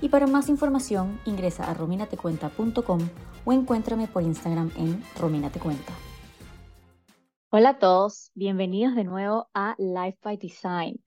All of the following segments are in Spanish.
y para más información ingresa a rominatecuenta.com o encuéntrame por Instagram en rominatecuenta. Hola a todos, bienvenidos de nuevo a Life by Design.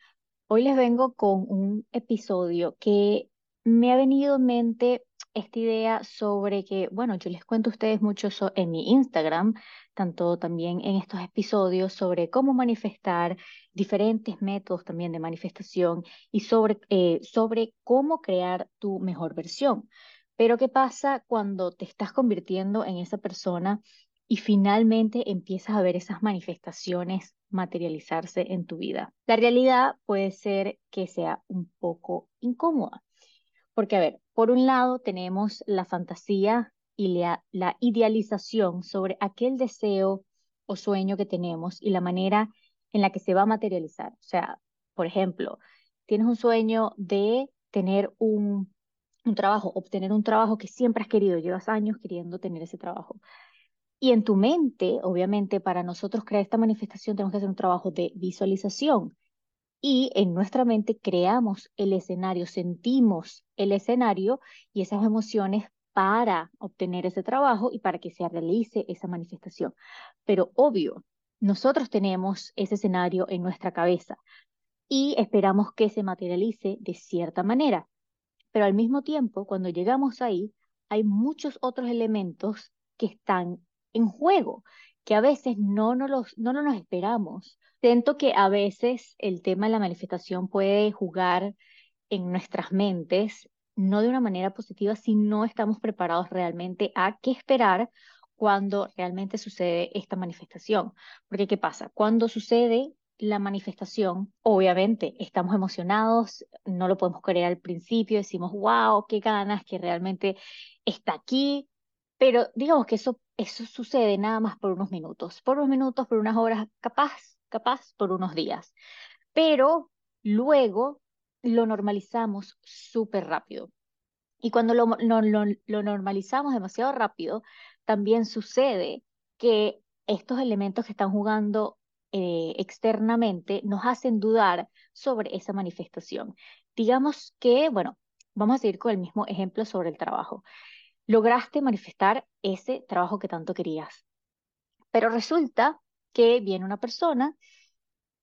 Hoy les vengo con un episodio que me ha venido en mente esta idea sobre que, bueno, yo les cuento a ustedes mucho en mi Instagram, tanto también en estos episodios sobre cómo manifestar diferentes métodos también de manifestación y sobre, eh, sobre cómo crear tu mejor versión. Pero ¿qué pasa cuando te estás convirtiendo en esa persona y finalmente empiezas a ver esas manifestaciones materializarse en tu vida? La realidad puede ser que sea un poco incómoda. Porque, a ver, por un lado tenemos la fantasía y la, idealización sobre aquel deseo o sueño que tenemos y la manera en la que se va a materializar. O sea, por ejemplo, tienes un sueño de tener un, un trabajo, obtener un trabajo que siempre has querido, llevas años queriendo tener ese trabajo. Y en tu mente, obviamente, para nosotros crear esta manifestación tenemos que hacer un trabajo de visualización y en nuestra mente creamos el escenario, sentimos el escenario y esas emociones para obtener ese trabajo y para que se realice esa manifestación. Pero obvio, nosotros tenemos ese escenario en nuestra cabeza y esperamos que se materialice de cierta manera. Pero al mismo tiempo, cuando llegamos ahí, hay muchos otros elementos que están en juego, que a veces no nos, no nos esperamos Siento que a veces el tema de la manifestación puede jugar en nuestras mentes, no de una manera positiva, si no estamos preparados realmente a qué esperar cuando realmente sucede esta manifestación. Porque ¿qué pasa? Cuando sucede la manifestación, obviamente estamos emocionados, no lo podemos creer al principio, decimos, wow, qué ganas, que realmente está aquí, pero digamos que eso, eso sucede nada más por unos minutos, por unos minutos, por unas horas, capaz capaz por unos días, pero luego lo normalizamos súper rápido. Y cuando lo, lo, normalizamos demasiado rápido, también sucede que estos elementos que están jugando eh, externamente nos hacen dudar sobre esa manifestación. Digamos que, bueno, vamos a seguir con el mismo ejemplo sobre el trabajo. Lograste manifestar ese trabajo que tanto querías, pero resulta que viene una persona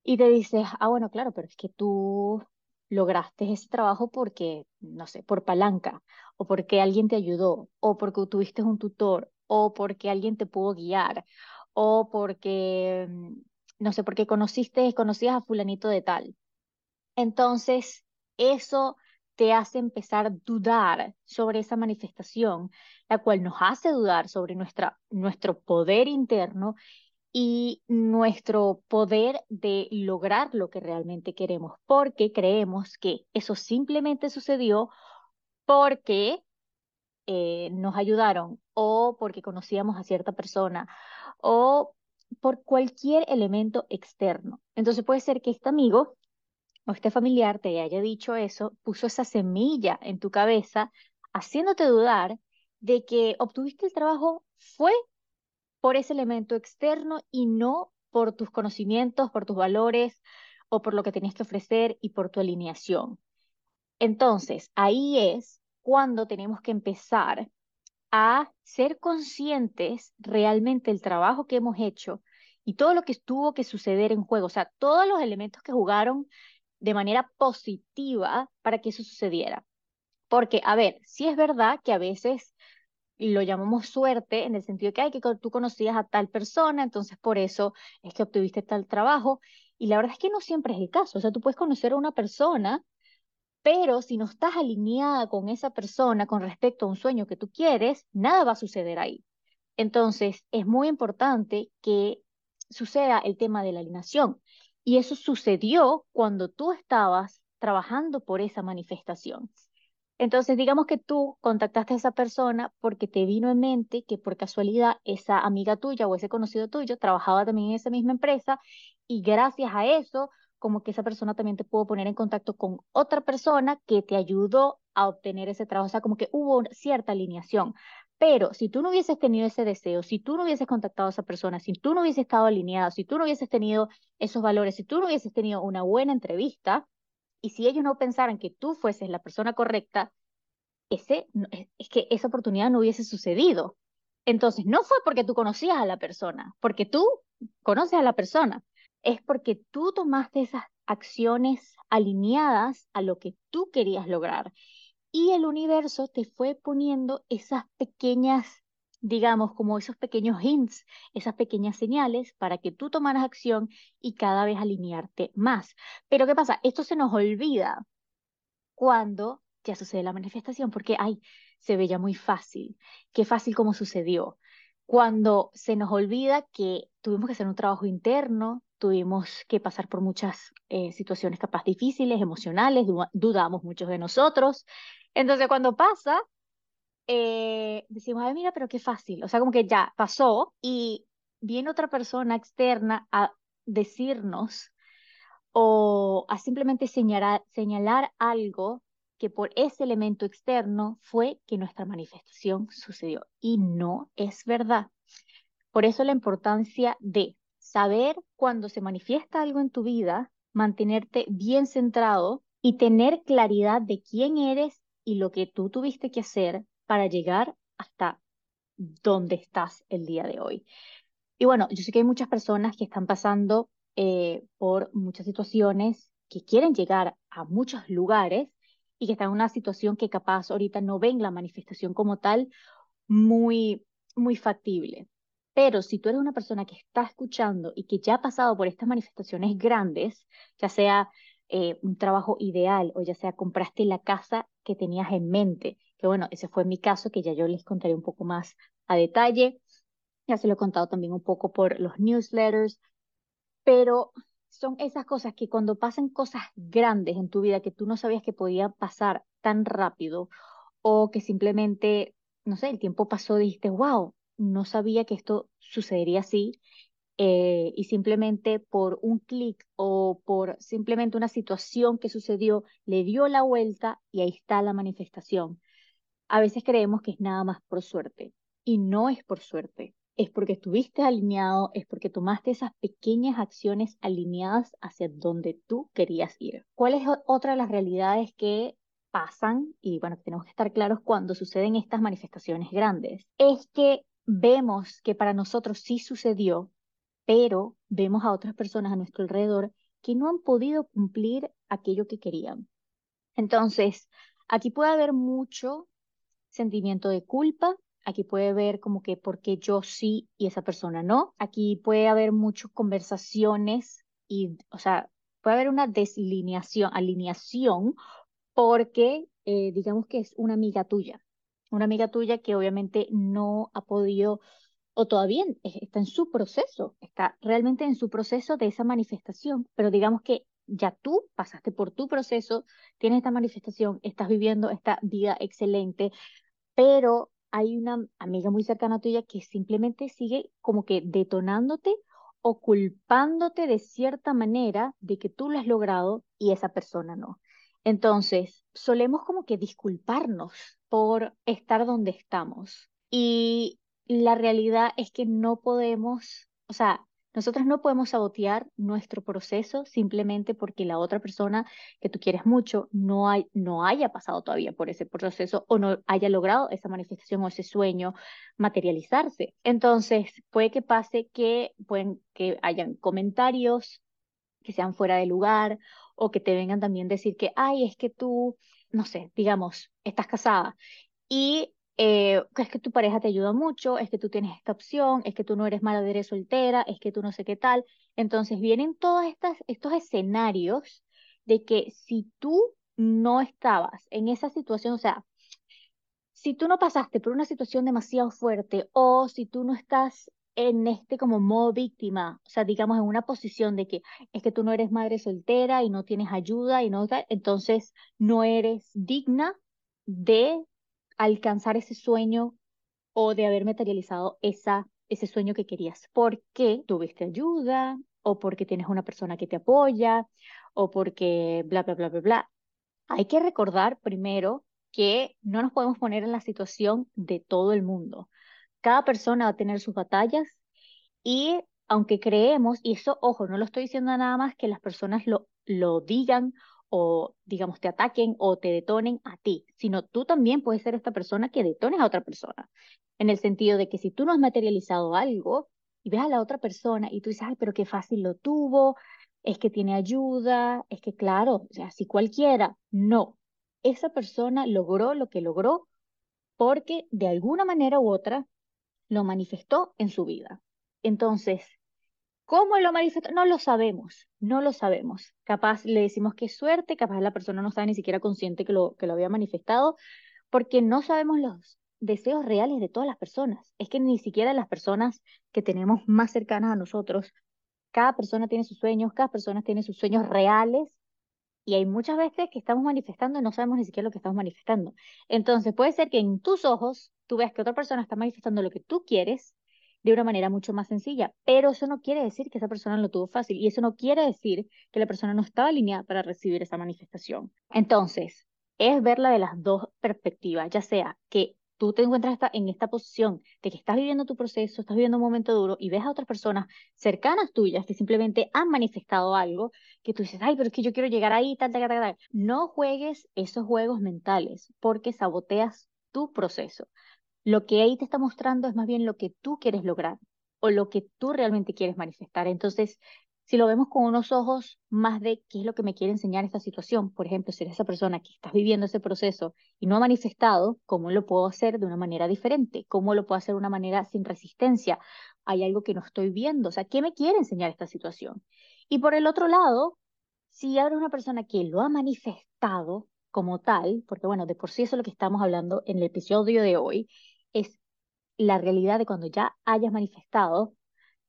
y te dice, ah, bueno, claro, pero es que tú lograste ese trabajo porque, no sé, por palanca, o porque alguien te ayudó, o porque tuviste un tutor, o porque alguien te pudo guiar, o porque, mm, no sé, porque conociste, conocías a fulanito de tal. Entonces, eso te hace empezar a dudar sobre esa manifestación, la cual nos hace dudar sobre nuestra, nuestro poder interno y nuestro poder de lograr lo que realmente queremos, porque creemos que eso simplemente sucedió porque eh, nos ayudaron o porque conocíamos a cierta persona o por cualquier elemento externo. Entonces puede ser que este amigo o este familiar te haya dicho eso, puso esa semilla en tu cabeza, haciéndote dudar de que obtuviste el trabajo fue por ese elemento externo y no por tus conocimientos, por tus valores o por lo que tenías que ofrecer y por tu alineación. Entonces, ahí es cuando tenemos que empezar a ser conscientes realmente del trabajo que hemos hecho y todo lo que tuvo que suceder en juego, o sea, todos los elementos que jugaron de manera positiva para que eso sucediera. Porque, a ver, sí es verdad que a veces lo llamamos suerte en el sentido que, hay que tú conocías a tal persona, entonces por eso es que obtuviste tal trabajo. Y la verdad es que no siempre es el caso. O sea, tú puedes conocer a una persona, pero si no estás alineada con esa persona con respecto a un sueño que tú quieres, nada va a suceder ahí. Entonces, es muy importante que suceda el tema de la alineación. Y eso sucedió cuando tú estabas trabajando por esa manifestación. Entonces, digamos que tú contactaste a esa persona porque te vino en mente que por casualidad esa amiga tuya o ese conocido tuyo trabajaba también en esa misma empresa y gracias a eso, como que esa persona también te pudo poner en contacto con otra persona que te ayudó a obtener ese trabajo. O sea, como que hubo cierta alineación. Pero si tú no hubieses tenido ese deseo, si tú no hubieses contactado a esa persona, si tú no hubieses estado alineado, si tú no hubieses tenido esos valores, si tú no hubieses tenido una buena entrevista, y si ellos no pensaran que tú fueses la persona correcta, ese, es que esa oportunidad no hubiese sucedido. Entonces, no fue porque tú conocías a la persona, porque tú conoces a la persona, es porque tú tomaste esas acciones alineadas a lo que tú querías lograr y el universo te fue poniendo esas pequeñas, digamos, como esos pequeños hints, esas pequeñas señales para que tú tomaras acción y cada vez alinearte más. Pero ¿qué pasa? Esto se nos olvida cuando ya sucede la manifestación, porque, ay, se veía muy fácil, qué fácil como sucedió. Cuando se nos olvida que tuvimos que hacer un trabajo interno, tuvimos que pasar por muchas eh, situaciones capaz difíciles, emocionales, dudamos muchos de nosotros. Entonces, cuando pasa, eh, decimos, ay, mira, pero qué fácil. O sea, como que ya pasó y viene otra persona externa a decirnos o a simplemente señalar, señalar algo que por ese elemento externo fue que nuestra manifestación sucedió. Y no es verdad. Por eso la importancia de saber cuando se manifiesta algo en tu vida, mantenerte bien centrado y tener claridad de quién eres y lo que tú tuviste que hacer para llegar hasta donde estás el día de hoy. Y bueno, yo sé que hay muchas personas que están pasando eh, por muchas situaciones, que quieren llegar a muchos lugares y que están en una situación que capaz ahorita no ven la manifestación como tal muy, muy factible. Pero si tú eres una persona que está escuchando y que ya ha pasado por estas manifestaciones grandes, ya sea eh, un trabajo ideal o ya sea compraste la casa que tenías en mente, que bueno, ese fue mi caso, que ya yo les contaré un poco más a detalle, ya se lo he contado también un poco por los newsletters, pero son esas cosas que cuando pasan cosas grandes en tu vida que tú no sabías que podían pasar tan rápido o que simplemente, no sé, el tiempo pasó dijiste, wow, no sabía que esto sucedería así eh, y simplemente por un clic o por simplemente una situación que sucedió le dio la vuelta y ahí está la manifestación. A veces creemos que es nada más por suerte y no es por suerte. Es porque estuviste alineado, es porque tomaste esas pequeñas acciones alineadas hacia donde tú querías ir. ¿Cuál es otra de las realidades que pasan y bueno, tenemos que estar claros cuando suceden estas manifestaciones grandes? Es que vemos que para nosotros sí sucedió, pero vemos a otras personas a nuestro alrededor que no han podido cumplir aquello que querían. Entonces, aquí puede haber mucho sentimiento de culpa, aquí puede haber como que porque yo sí y esa persona no, aquí puede haber muchas conversaciones y, o sea, puede haber una deslineación, alineación, porque eh, digamos que es una amiga tuya una amiga tuya que obviamente no ha podido o todavía está en su proceso, está realmente en su proceso de esa manifestación, pero digamos que ya tú pasaste por tu proceso, tienes esta manifestación, estás viviendo esta vida excelente, pero hay una amiga muy cercana tuya que simplemente sigue como que detonándote o culpándote de cierta manera de que tú lo has logrado y esa persona no. Entonces, solemos como que disculparnos por estar donde estamos. Y la realidad es que no podemos, o sea, nosotros no podemos sabotear nuestro proceso simplemente porque la otra persona que tú quieres mucho no, hay, no haya pasado todavía por ese proceso o no haya logrado esa manifestación o ese sueño materializarse. Entonces, puede que pase que, pueden, que hayan comentarios que sean fuera de lugar o que te vengan también decir que, ay, es que tú, no sé, digamos, estás casada y eh, es que tu pareja te ayuda mucho, es que tú tienes esta opción, es que tú no eres madre soltera, es que tú no sé qué tal. Entonces vienen todos estos escenarios de que si tú no estabas en esa situación, o sea, si tú no pasaste por una situación demasiado fuerte o si tú no estás en este como modo víctima, o sea, digamos en una posición de que es que tú no eres madre soltera y no tienes ayuda y no entonces no eres digna de alcanzar ese sueño o de haber materializado esa, ese sueño que querías. Porque tuviste ayuda o porque tienes una persona que te apoya o porque bla, bla, bla, bla, bla. Hay que recordar primero que no nos podemos poner en la situación de todo el mundo. Cada persona va a tener sus batallas y aunque creemos, y eso, ojo, no lo estoy diciendo nada más que las personas lo, lo digan o, digamos, te ataquen o te detonen a ti, sino tú también puedes ser esta persona que detones a otra persona. En el sentido de que si tú no has materializado algo y ves a la otra persona y tú dices, ay, pero qué fácil lo tuvo, es que tiene ayuda, es que claro, o sea, si cualquiera, no. Esa persona logró lo que logró porque de alguna manera u otra lo manifestó en su vida. Entonces, ¿cómo lo manifestó? No lo sabemos, no lo sabemos. Capaz le decimos que suerte, capaz la persona no está ni siquiera consciente que lo, que lo había manifestado, porque no sabemos los deseos reales de todas las personas. Es que ni siquiera las personas que tenemos más cercanas a nosotros, cada persona tiene sus sueños, cada persona tiene sus sueños reales y hay muchas veces que estamos manifestando y no sabemos ni siquiera lo que estamos manifestando. Entonces puede ser que en tus ojos tú veas que otra persona está manifestando lo que tú quieres de una manera mucho más sencilla, pero eso no quiere decir que esa persona lo tuvo fácil y eso no quiere decir que la persona no estaba alineada para recibir esa manifestación. Entonces, es verla de las dos perspectivas, ya sea que tú te encuentras en esta posición de que estás viviendo tu proceso, estás viviendo un momento duro y ves a otras personas cercanas tuyas que simplemente han manifestado algo que tú dices, ay, pero es que yo quiero llegar ahí, tal, tal, tal, tal. No juegues esos juegos mentales porque saboteas tu proceso. Lo que ahí te está mostrando es más bien lo que tú quieres lograr o lo que tú realmente quieres manifestar. Entonces, si lo vemos con unos ojos más de qué es lo que me quiere enseñar esta situación, por ejemplo, si eres esa persona que está viviendo ese proceso y no ha manifestado, ¿cómo lo puedo hacer de una manera diferente? ¿Cómo lo puedo hacer de una manera sin resistencia? Hay algo que no estoy viendo, o sea, ¿qué me quiere enseñar esta situación? Y por el otro lado, si eres una persona que lo ha manifestado como tal, porque bueno, de por sí eso es lo que estamos hablando en el episodio de hoy, es la realidad de cuando ya hayas manifestado,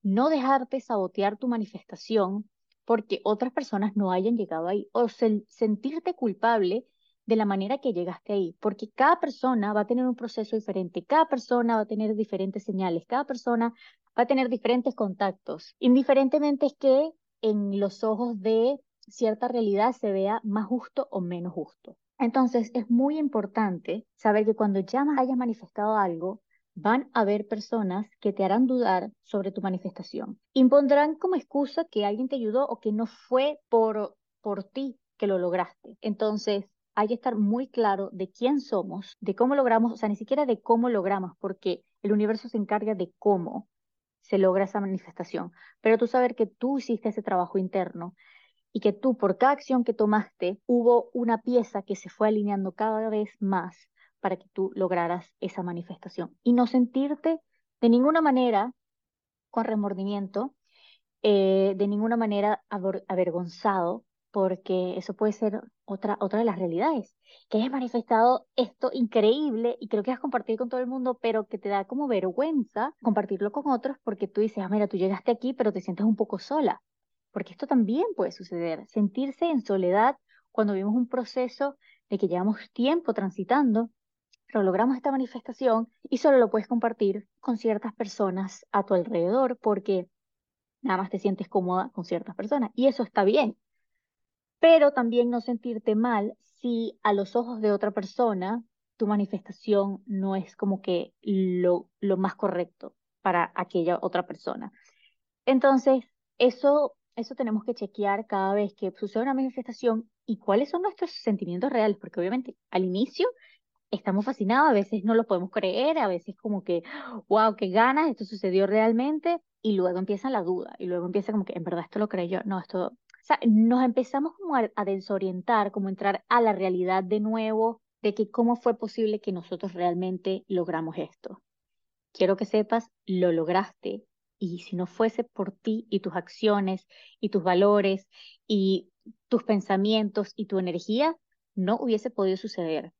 no dejarte sabotear tu manifestación porque otras personas no hayan llegado ahí o sentirte culpable de la manera que llegaste ahí, porque cada persona va a tener un proceso diferente, cada persona va a tener diferentes señales, cada persona va a tener diferentes contactos, indiferentemente es que en los ojos de cierta realidad se vea más justo o menos justo. Entonces es muy importante saber que cuando ya hayas manifestado algo, van a haber personas que te harán dudar sobre tu manifestación. Impondrán como excusa que alguien te ayudó o que no fue por, por ti que lo lograste. Entonces, hay que estar muy claro de quién somos, de cómo logramos, o sea, ni siquiera de cómo logramos, porque el universo se encarga de cómo se logra esa manifestación. Pero tú saber que tú hiciste ese trabajo interno y que tú por cada acción que tomaste hubo una pieza que se fue alineando cada vez más para que tú lograras esa manifestación. Y no sentirte de ninguna manera con remordimiento, eh, de ninguna manera avergonzado, porque eso puede ser otra, otra de las realidades, que hayas manifestado esto increíble y creo que has compartido con todo el mundo, pero que te da como vergüenza compartirlo con otros porque tú dices, ah, mira, tú llegaste aquí, pero te sientes un poco sola, porque esto también puede suceder, sentirse en soledad cuando vivimos un proceso de que llevamos tiempo transitando pero logramos esta manifestación y solo lo puedes compartir con ciertas personas a tu alrededor porque nada más te sientes cómoda con ciertas personas y eso está bien. Pero también no sentirte mal si a los ojos de otra persona tu manifestación no es como que lo, lo más correcto para aquella otra persona. Entonces, eso, eso tenemos que chequear cada vez que sucede una manifestación y cuáles son nuestros sentimientos reales, porque obviamente al inicio estamos fascinados, a veces no lo podemos creer, a veces como que, wow, qué ganas, esto sucedió realmente, y luego empieza la duda, y luego empieza como que, en verdad, esto lo creo yo, no, esto, o sea, nos empezamos como a, desorientar, como entrar a la realidad de nuevo, de que cómo fue posible que nosotros realmente logramos esto. Quiero que sepas, lo lograste, y si no fuese por ti y tus acciones y tus valores y tus pensamientos y tu energía, no hubiese podido suceder.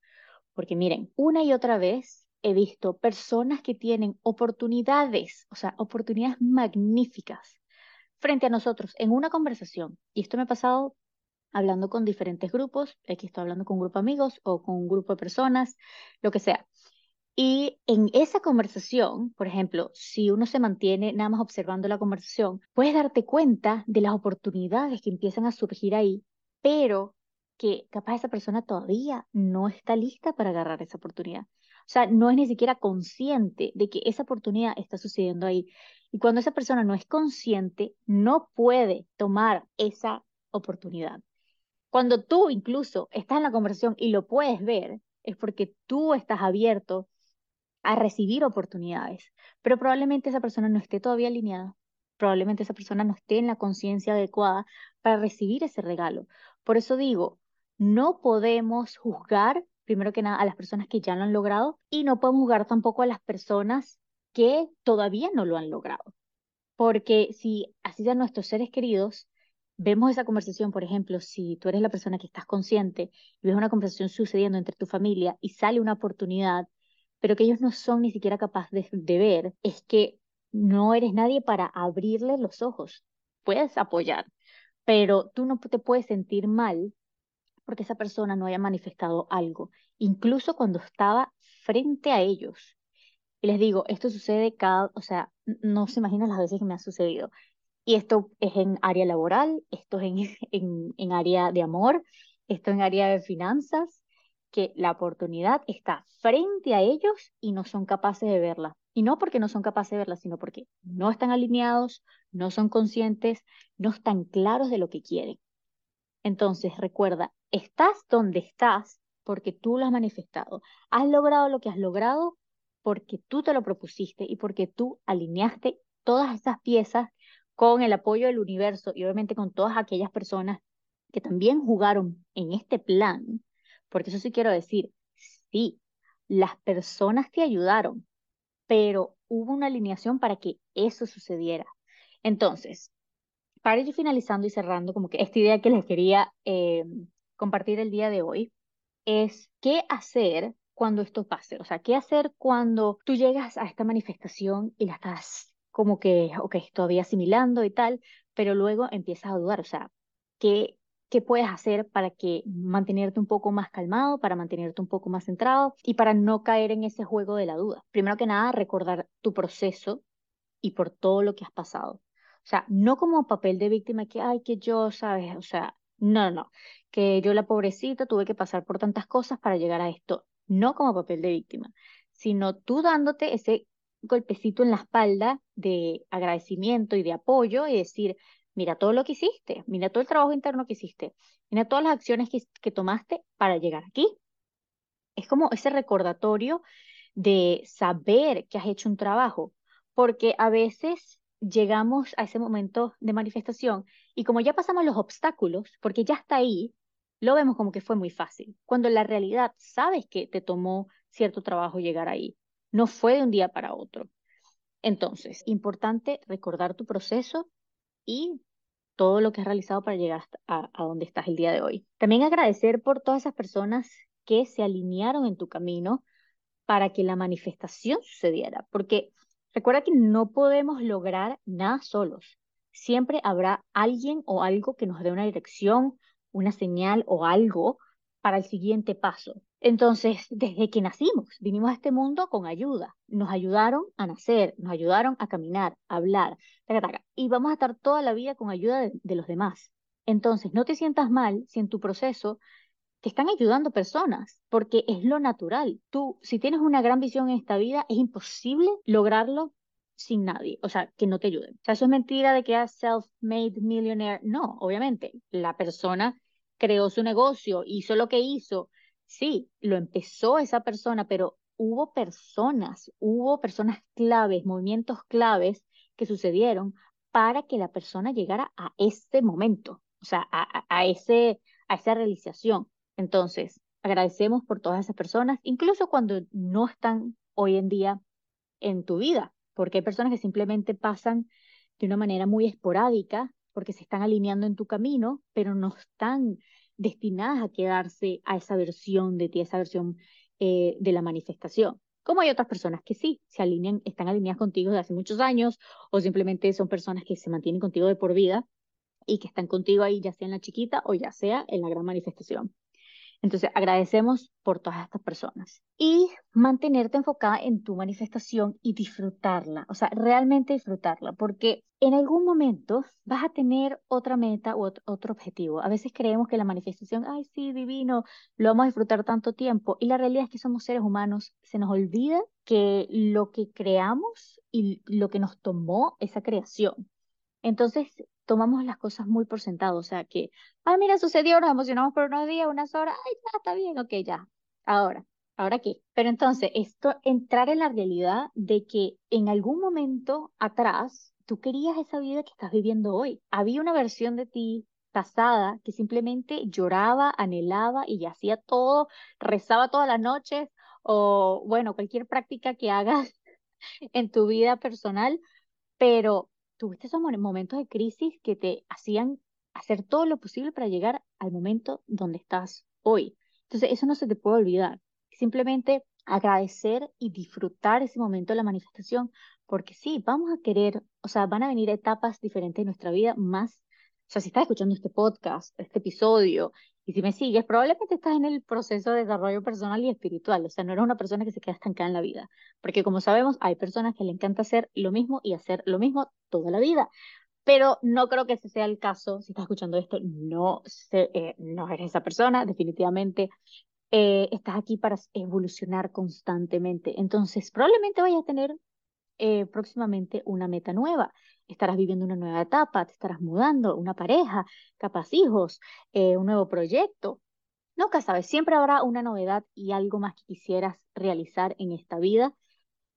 Porque miren, una y otra vez he visto personas que tienen oportunidades, o sea, oportunidades magníficas frente a nosotros en una conversación. Y esto me ha pasado hablando con diferentes grupos, aquí estoy hablando con un grupo de amigos o con un grupo de personas, lo que sea. Y en esa conversación, por ejemplo, si uno se mantiene nada más observando la conversación, puedes darte cuenta de las oportunidades que empiezan a surgir ahí, pero que capaz esa persona todavía no está lista para agarrar esa oportunidad. O sea, no es ni siquiera consciente de que esa oportunidad está sucediendo ahí. Y cuando esa persona no es consciente, no puede tomar esa oportunidad. Cuando tú incluso estás en la conversación y lo puedes ver, es porque tú estás abierto a recibir oportunidades, pero probablemente esa persona no esté todavía alineada, probablemente esa persona no esté en la conciencia adecuada para recibir ese regalo. Por eso digo, no podemos juzgar, primero que nada, a las personas que ya lo han logrado y no podemos juzgar tampoco a las personas que todavía no lo han logrado. Porque si así sean nuestros seres queridos, vemos esa conversación, por ejemplo, si tú eres la persona que estás consciente y ves una conversación sucediendo entre tu familia y sale una oportunidad, pero que ellos no son ni siquiera capaces de, ver, es que no eres nadie para abrirle los ojos. Puedes apoyar, pero tú no te puedes sentir mal porque esa persona no haya manifestado algo, incluso cuando estaba frente a ellos. Y les digo, esto sucede cada, o sea, no se imaginan las veces que me ha sucedido. Y esto es en área laboral, esto es en, en, en área de amor, esto en área de finanzas, que la oportunidad está frente a ellos y no son capaces de verla. Y no porque no son capaces de verla, sino porque no están alineados, no son conscientes, no están claros de lo que quieren. Entonces, recuerda, estás donde estás porque tú lo has manifestado. Has logrado lo que has logrado porque tú te lo propusiste y porque tú alineaste todas esas piezas con el apoyo del universo y obviamente con todas aquellas personas que también jugaron en este plan porque eso sí quiero decir, sí, las personas te ayudaron, pero hubo una alineación para que eso sucediera. Entonces, para ir finalizando y cerrando, como que esta idea que les quería eh, compartir el día de hoy, es qué hacer cuando esto pase. O sea, qué hacer cuando tú llegas a esta manifestación y la estás como que, ok, todavía asimilando y tal, pero luego empiezas a dudar. O sea, ¿qué, qué puedes hacer para que mantenerte un poco más calmado, para mantenerte un poco más centrado y para no caer en ese juego de la duda. Primero que nada, recordar tu proceso y por todo lo que has pasado. O sea, no como papel de víctima que, ay, que yo, ¿sabes? O sea, no, no, que yo la pobrecita tuve que pasar por tantas cosas para llegar a esto. No como papel de víctima, sino tú dándote ese golpecito en la espalda de agradecimiento y de apoyo y decir, mira todo lo que hiciste, mira todo el trabajo interno que hiciste, mira todas las acciones que, tomaste para llegar aquí. Es como ese recordatorio de saber que has hecho un trabajo, porque a veces llegamos a ese momento de manifestación y como ya pasamos los obstáculos, porque ya está ahí, lo vemos como que fue muy fácil, cuando la realidad sabes que te tomó cierto trabajo llegar ahí, no fue de un día para otro. Entonces, importante recordar tu proceso y todo lo que has realizado para llegar a, a donde estás el día de hoy. También agradecer por todas esas personas que se alinearon en tu camino para que la manifestación sucediera, porque recuerda que no podemos lograr nada solos. Siempre habrá alguien o algo que nos dé una dirección, una señal o algo para el siguiente paso. Entonces, desde que nacimos, vinimos a este mundo con ayuda. Nos ayudaron a nacer, nos ayudaron a caminar, a hablar, y vamos a estar toda la vida con ayuda de, los demás. Entonces, no te sientas mal si en tu proceso están ayudando personas, porque es lo natural. Tú, si tienes una gran visión en esta vida, es imposible lograrlo sin nadie, o sea, que no te ayuden. O sea, eso es mentira de que eres self-made millionaire. No, obviamente, la persona creó su negocio, hizo lo que hizo, Sí, lo empezó esa persona, pero hubo personas, hubo personas claves, movimientos claves que sucedieron para que la persona llegara a ese momento, o sea, a, ese, a esa realización. Entonces, agradecemos por todas esas personas, incluso cuando no están hoy en día en tu vida, porque hay personas que simplemente pasan de una manera muy esporádica porque se están alineando en tu camino, pero no están destinadas a quedarse a esa versión de ti, a esa versión eh, de la manifestación. Como hay otras personas que sí, se alinean, están alineadas contigo desde hace muchos años o simplemente son personas que se mantienen contigo de por vida y que están contigo ahí, ya sea en la chiquita o ya sea en la gran manifestación. Entonces, agradecemos por todas estas personas. Y mantenerte enfocada en tu manifestación y disfrutarla, o sea, realmente disfrutarla, porque en algún momento vas a tener otra meta u otro objetivo. A veces creemos que la manifestación, ay, sí, divino, lo vamos a disfrutar tanto tiempo. Y la realidad es que somos seres humanos, se nos olvida que lo que creamos y lo que nos tomó esa creación. Entonces, tomamos las cosas muy por sentado, o sea que, ay, mira, sucedió, nos emocionamos por unos días, unas horas, ay, ya, está bien, ok, ya, ahora, ¿ahora qué? Pero entonces, esto, entrar en la realidad de que en algún momento atrás, tú querías esa vida que estás viviendo hoy. Había una versión de ti pasada que simplemente lloraba, anhelaba y hacía todo, rezaba todas las noches o, bueno, cualquier práctica que hagas en tu vida personal, pero tuviste esos momentos de crisis que te hacían hacer todo lo posible para llegar al momento donde estás hoy. Entonces, eso no se te puede olvidar. Simplemente agradecer y disfrutar ese momento de la manifestación, porque sí, vamos a querer, o sea, van a venir etapas diferentes en nuestra vida más, o sea, si estás escuchando este podcast, este episodio, y si me sigues, probablemente estás en el proceso de desarrollo personal y espiritual, o sea, no eres una persona que se queda estancada en la vida, porque como sabemos, hay personas que le encanta hacer lo mismo y hacer lo mismo toda la vida, pero no creo que ese sea el caso, si estás escuchando esto, no, eh, no eres esa persona, definitivamente eh, estás aquí para evolucionar constantemente, entonces probablemente vayas a tener eh, próximamente una meta nueva estarás viviendo una nueva etapa, te estarás mudando, una pareja, capaz hijos, eh, un nuevo proyecto. Nunca sabes, siempre habrá una novedad y algo más que quisieras realizar en esta vida.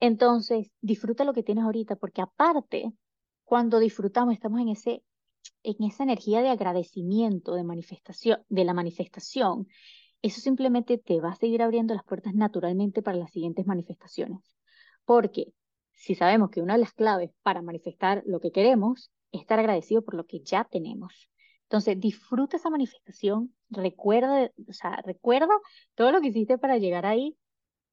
Entonces, disfruta lo que tienes ahorita, porque aparte, cuando disfrutamos, estamos en ese en esa energía de agradecimiento, de manifestación, de la manifestación, eso simplemente te va a seguir abriendo las puertas naturalmente para las siguientes manifestaciones. Porque si sabemos que una de las claves para manifestar lo que queremos es estar agradecido por lo que ya tenemos. Entonces, disfruta esa manifestación, recuerda, o sea, recuerda todo lo que hiciste para llegar ahí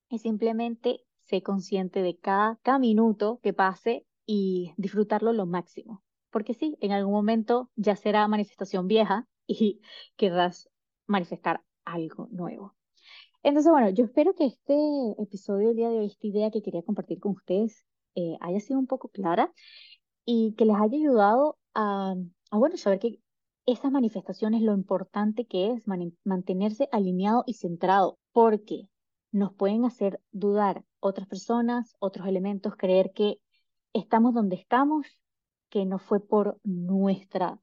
y simplemente sé consciente de cada, minuto que pase y disfrutarlo lo máximo. Porque sí, en algún momento ya será manifestación vieja y querrás manifestar algo nuevo. Entonces, bueno, yo espero que este episodio del día de hoy, esta idea que quería compartir con ustedes, eh, haya sido un poco clara y que les haya ayudado a, bueno, saber que esas manifestaciones, lo importante que es mantenerse alineado y centrado, porque nos pueden hacer dudar otras personas, otros elementos, creer que estamos donde estamos, que no fue por nuestra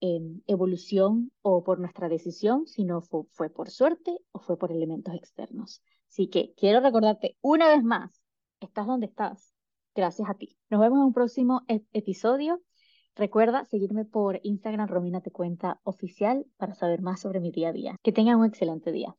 em, evolución o por nuestra decisión, sino fue, fue por suerte o fue por elementos externos. Así que quiero recordarte una vez más, estás donde estás, gracias a ti. Nos vemos en un próximo episodio. Recuerda seguirme por Instagram Romina Te Cuenta Oficial para saber más sobre mi día a día. Que tengan un excelente día.